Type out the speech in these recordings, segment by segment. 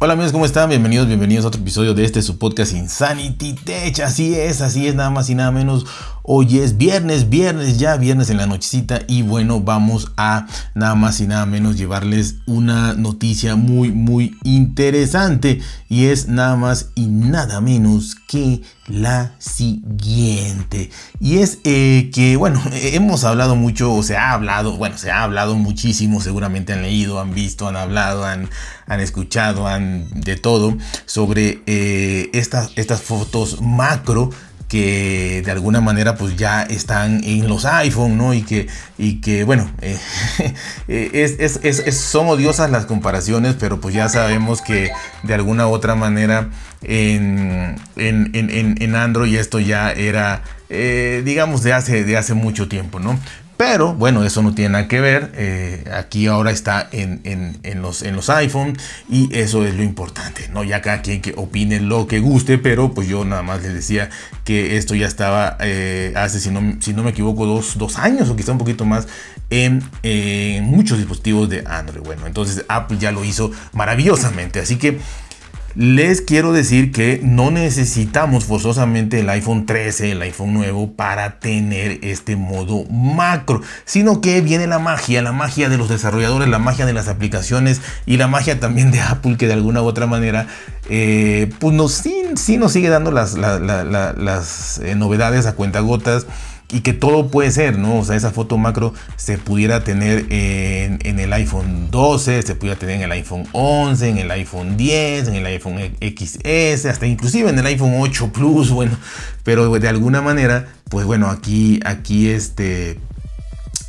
Hola amigos, ¿cómo están? Bienvenidos, bienvenidos a otro episodio de este su podcast Insanity Tech. Así es, así es, nada más y nada menos. Hoy es viernes, viernes ya, viernes en la nochecita y bueno, vamos a nada más y nada menos llevarles una noticia muy, muy interesante y es nada más y nada menos que la siguiente. Y es eh, que, bueno, hemos hablado mucho, o se ha hablado, bueno, se ha hablado muchísimo, seguramente han leído, han visto, han hablado, han, escuchado, han de todo sobre eh, estas, estas fotos macro que de alguna manera pues ya están en los iPhone, ¿no? Y que, y que bueno, eh, es, son odiosas las comparaciones, pero pues ya sabemos que de alguna u otra manera en, en, Android esto ya era, eh, digamos, de hace, de hace mucho tiempo, ¿no? Pero bueno, eso no tiene nada que ver. Eh, aquí ahora está en, los, en los iPhone y eso es lo importante. ¿no? Ya cada quien que opine lo que guste, pero pues yo nada más les decía que esto ya estaba eh, hace, si no, si no me equivoco, dos, dos, años o quizá un poquito más en, en muchos dispositivos de Android. Bueno, entonces Apple ya lo hizo maravillosamente. Así que les quiero decir que no necesitamos forzosamente el iPhone 13, el iPhone nuevo para tener este modo macro, sino que viene la magia, la magia de los desarrolladores, la magia de las aplicaciones y la magia también de Apple que de alguna u otra manera eh, pues nos, sí, nos sigue dando las, eh, novedades a cuentagotas y que todo puede ser, ¿no? O sea, esa foto macro se pudiera tener en, el iPhone 12, se pudiera tener en el iPhone 11, en el iPhone 10, en el iPhone XS, hasta inclusive en el iPhone 8 Plus, bueno, pero de alguna manera, pues bueno, aquí, aquí este,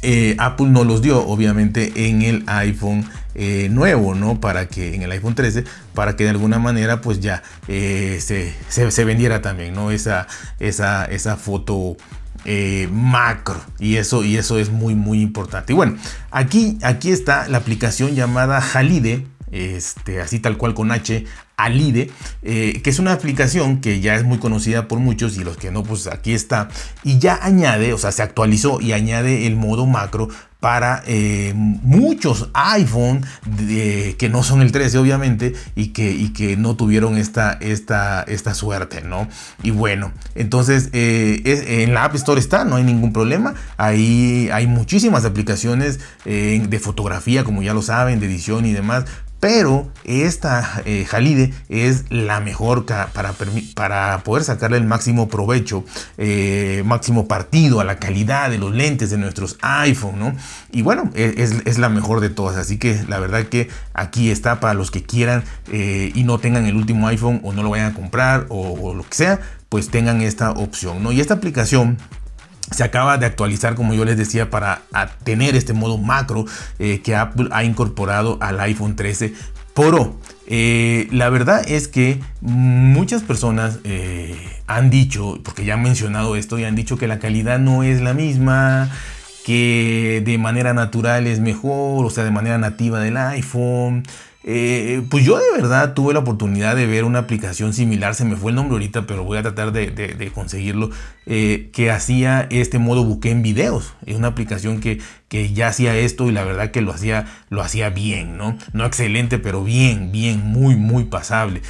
eh, Apple no los dio, obviamente, en el iPhone eh, nuevo, ¿no? Para que en el iPhone 13, para que de alguna manera, pues ya eh, se, se, vendiera también, ¿no? Esa, esa, esa foto eh, macro y eso, y eso es muy muy importante. Y bueno, aquí, aquí está la aplicación llamada Halide, este, así tal cual con H, Alide, eh, que es una aplicación que ya es muy conocida por muchos y los que no, pues aquí está. Y ya añade, o sea, se actualizó y añade el modo macro para eh, muchos iPhone que no son el 13 obviamente y que, y que no tuvieron esta, esta, esta suerte, ¿no? Y bueno, entonces eh, en la App Store está, no hay ningún problema. Ahí hay muchísimas aplicaciones de fotografía, como ya lo saben, de edición y demás, pero esta eh, Halide es la mejor para, para, poder sacarle el máximo provecho, eh, máximo partido a la calidad de los lentes de nuestros iPhone, ¿no? Y bueno, e, es, la mejor de todas, así que la verdad que aquí está para los que quieran eh, y no tengan el último iPhone o no lo vayan a comprar o, o lo que sea, pues tengan esta opción, ¿no? Y esta aplicación se acaba de actualizar, como yo les decía, para tener este modo macro eh, que Apple ha incorporado al iPhone 13 Pro. Eh, la verdad es que muchas personas eh, han dicho, porque ya han mencionado esto, y han dicho que la calidad no es la misma, que de manera natural es mejor, o sea, de manera nativa del iPhone. Eh, pues yo de verdad tuve la oportunidad de ver una aplicación similar, se me fue el nombre ahorita, pero voy a tratar de, conseguirlo, eh, que hacía este modo buque en videos. Es una aplicación que, que, ya hacía esto y la verdad que lo hacía, lo hacía bien, ¿no? No excelente, pero bien, bien, muy, muy pasable.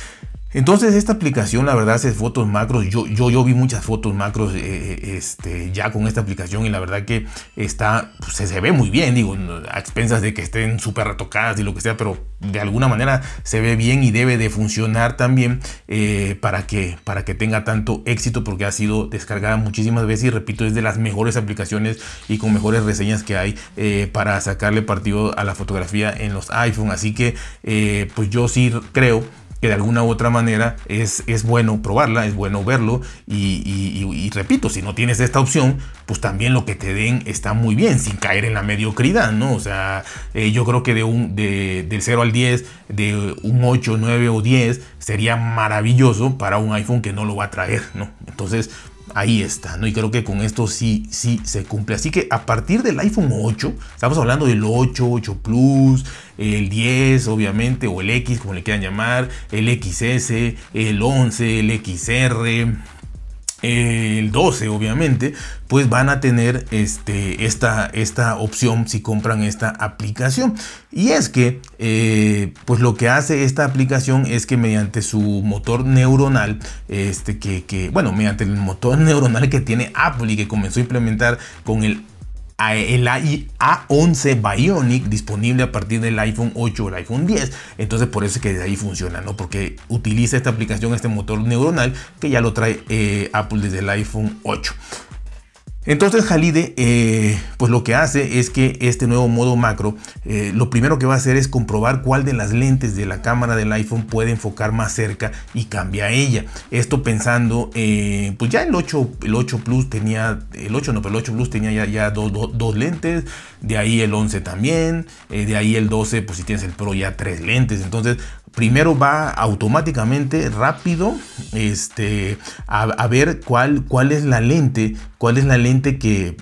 Entonces esta aplicación la verdad hace fotos macros. Yo, yo, yo vi muchas fotos macros eh, eh, este, ya con esta aplicación y la verdad que está, pues, se, ve muy bien, digo, a expensas de que estén súper retocadas y lo que sea, pero de alguna manera se ve bien y debe de funcionar también eh, para, que, para que tenga tanto éxito porque ha sido descargada muchísimas veces y repito, es de las mejores aplicaciones y con mejores reseñas que hay para sacarle partido a la fotografía en los iPhone. Así que pues yo sí creo de alguna u otra manera es, es bueno probarla, es bueno verlo y, repito, si no tienes esta opción, pues también lo que te den está muy bien, sin caer en la mediocridad, ¿no? O sea, eh, yo creo que de un, de, del 0 al 10, de un 8, 9 o 10 sería maravilloso para un iPhone que no lo va a traer, ¿no? Entonces, ahí está, ¿no? Y creo que con esto sí, sí se cumple. Así que a partir del iPhone 8, estamos hablando del 8, 8 Plus, el 10, obviamente, o el X, como le quieran llamar, el XS, el 11, el XR el 12 obviamente pues van a tener este, esta, esta opción si compran esta aplicación. Y es que eh, pues lo que hace esta aplicación es que mediante su motor neuronal este que, que bueno mediante el motor neuronal que tiene Apple y que comenzó a implementar con el el A11 Bionic disponible a partir del iPhone 8 o el iPhone 10. Entonces por eso es que de ahí funciona, ¿no? Porque utiliza esta aplicación, este motor neuronal que ya lo trae eh, Apple desde el iPhone 8. Entonces Halide eh, pues lo que hace es que este nuevo modo macro eh, lo primero que va a hacer es comprobar cuál de las lentes de la cámara del iPhone puede enfocar más cerca y cambia ella. Esto pensando eh, pues ya el 8, el 8 Plus tenía el 8 no pero el 8 Plus tenía ya, ya dos, lentes de ahí el 11 también de ahí el 12 pues si tienes el Pro ya tres lentes entonces primero va automáticamente rápido este, a, ver cuál, cuál es la lente, cuál es la lente que,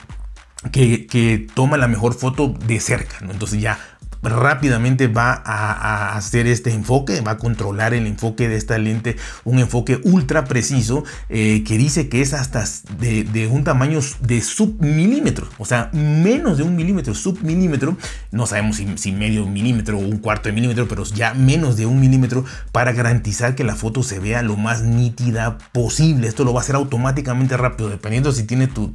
que, que, toma la mejor foto de cerca. ¿no? Entonces ya rápidamente va a, hacer este enfoque, va a controlar el enfoque de esta lente, un enfoque ultra preciso eh, que dice que es hasta de, un tamaño de submilímetro, o sea, menos de un milímetro, submilímetro, no sabemos si, medio milímetro o un cuarto de milímetro, pero ya menos de un milímetro para garantizar que la foto se vea lo más nítida posible. Esto lo va a hacer automáticamente rápido, dependiendo si tiene tu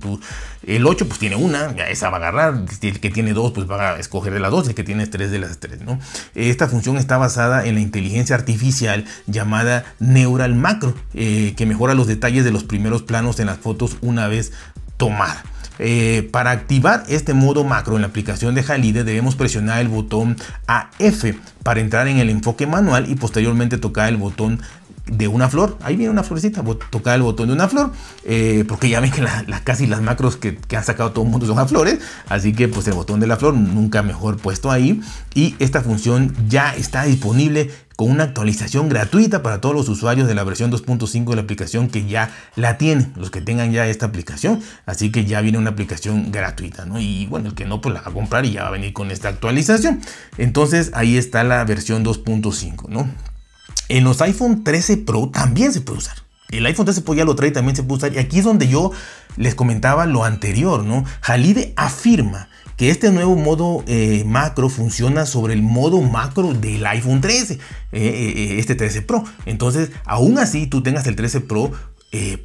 el 8, pues tiene una, esa va a agarrar, el que tiene dos, pues va a escoger de las dos, el que tiene de las tres. ¿no? Esta función está basada en la inteligencia artificial llamada Neural Macro, eh, que mejora los detalles de los primeros planos en las fotos una vez tomada. Eh, para activar este modo macro en la aplicación de Halide debemos presionar el botón AF para entrar en el enfoque manual y posteriormente tocar el botón de una flor. Ahí viene una florecita, tocar el botón de una flor, eh, porque ya ven que las casi las macros que, han sacado todo el mundo son a flores, así que pues el botón de la flor nunca mejor puesto ahí. Y esta función ya está disponible con una actualización gratuita para todos los usuarios de la versión 2.5 de la aplicación que ya la tienen, los que tengan ya esta aplicación. Así que ya viene una aplicación gratuita, ¿no? Y bueno, el que no, pues la va a comprar y ya va a venir con esta actualización. Entonces ahí está la versión 2.5, ¿no? En los iPhone 13 Pro también se puede usar. El iPhone 13 Pro ya lo trae, también se puede usar. Y aquí es donde yo les comentaba lo anterior, ¿no? Halide afirma que este nuevo modo eh, macro funciona sobre el modo macro del iPhone 13, eh, eh, este 13 Pro. Entonces, aún así, tú tengas el 13 Pro,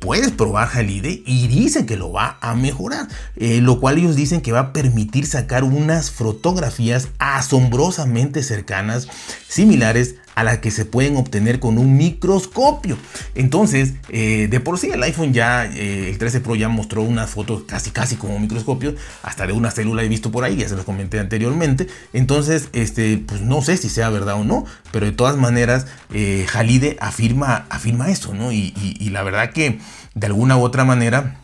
puedes probar Halide y dicen que lo va a mejorar, lo cual ellos dicen que va a permitir sacar unas fotografías asombrosamente cercanas, similares a la que se pueden obtener con un microscopio. Entonces, eh, de por sí el iPhone ya, eh, el 13 Pro ya mostró unas fotos casi casi como microscopio, hasta de una célula he visto por ahí, ya se los comenté anteriormente. Entonces, este, pues no sé si sea verdad o no, pero de todas maneras, eh, Halide afirma, afirma eso, ¿no? Y, y la verdad que de alguna u otra manera,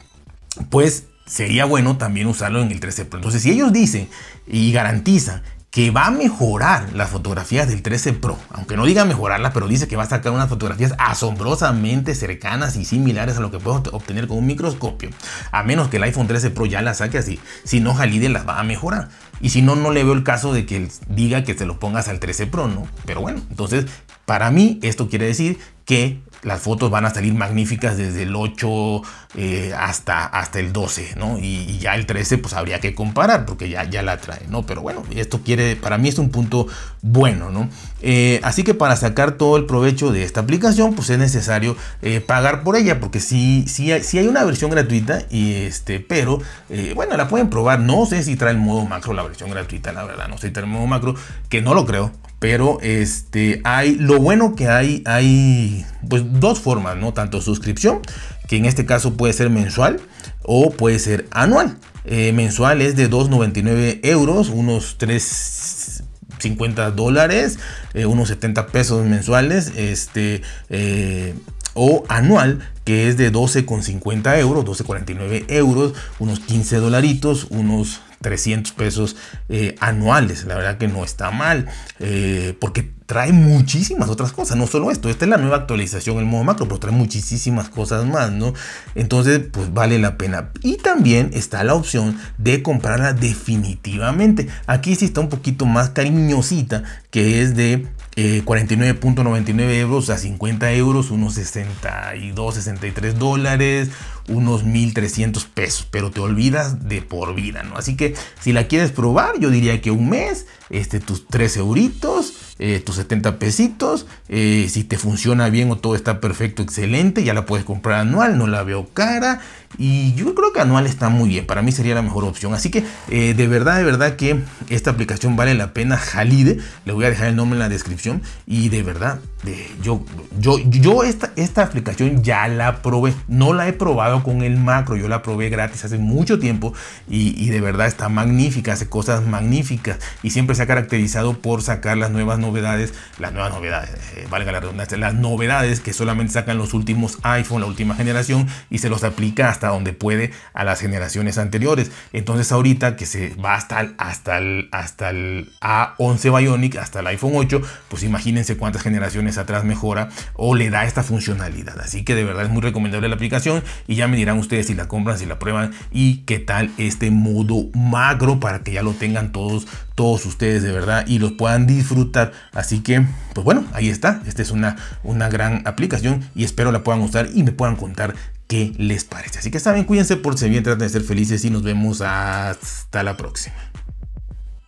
pues sería bueno también usarlo en el 13 Pro. Entonces, si ellos dicen y garantizan que va a mejorar las fotografías del 13 Pro, aunque no diga mejorarlas, pero dice que va a sacar unas fotografías asombrosamente cercanas y similares a lo que puedo obtener con un microscopio, a menos que el iPhone 13 Pro ya las saque así, si no Halide las va a mejorar. Y si no, no le veo el caso de que diga que te lo pongas al 13 Pro, ¿no? Pero bueno, entonces, para mí esto quiere decir que las fotos van a salir magníficas desde el 8 eh, hasta, hasta el 12, ¿no? Y, ya el 13 pues habría que comparar porque ya, ya la trae, ¿no? Pero bueno, esto quiere, para mí es un punto bueno, ¿no? Eh, así que para sacar todo el provecho de esta aplicación pues es necesario eh, pagar por ella porque sí, sí, sí, hay una versión gratuita y este, pero bueno, la pueden probar, no sé si trae el modo macro la versión gratuita, la verdad, no sé si trae el modo macro, que no lo creo, pero este, hay, lo bueno que hay, hay pues dos formas, ¿no? Tanto suscripción, que en este caso puede ser mensual o puede ser anual. Eh, mensual es de 2,99 euros, unos 3,50 dólares, eh, unos 70 pesos mensuales, este, eh, o anual que es de 12,50 euros, 12,49 euros, unos 15 dolaritos, unos 300 pesos eh, anuales. La verdad que no está mal, eh, porque trae muchísimas otras cosas, no solo esto, esta es la nueva actualización, el modo macro, pero trae muchísimas cosas más, ¿no? Entonces, pues vale la pena. Y también está la opción de comprarla definitivamente. Aquí sí está un poquito más cariñosita, que es de 49.99 eh, euros a 50 euros, unos 62, 63 dólares, unos 1300 pesos, pero te olvidas de por vida, ¿no? Así que si la quieres probar, yo diría que un mes, este, tus 3 euritos, eh, tus 70 pesitos, eh, si te funciona bien o todo está perfecto, excelente, ya la puedes comprar anual, no la veo cara y yo creo que anual está muy bien, para mí sería la mejor opción. Así que eh, de verdad, de verdad que esta aplicación vale la pena. Jalide, le voy a dejar el nombre en la descripción. Y de verdad, yo, yo, yo esta, esta aplicación ya la probé. No la he probado con el macro, yo la probé gratis hace mucho tiempo. Y, de verdad está magnífica, hace cosas magníficas. Y siempre se ha caracterizado por sacar las nuevas novedades, las nuevas novedades, eh, valga la redundancia, las novedades que solamente sacan los últimos iPhone, la última generación, y se los aplica hasta donde puede a las generaciones anteriores. Entonces ahorita que se va hasta el, hasta el, hasta el A11 Bionic, hasta el iPhone 8, pues imagínense cuántas generaciones atrás mejora o le da esta funcionalidad. Así que de verdad es muy recomendable la aplicación y ya me dirán ustedes si la compran, si la prueban y qué tal este modo macro para que ya lo tengan todos, todos ustedes de verdad y los puedan disfrutar. Así que, pues bueno, ahí está. Esta es una, una gran aplicación y espero la puedan usar y me puedan contar qué les parece. Así que saben, cuídense, por si bien, traten de ser felices y nos vemos hasta la próxima.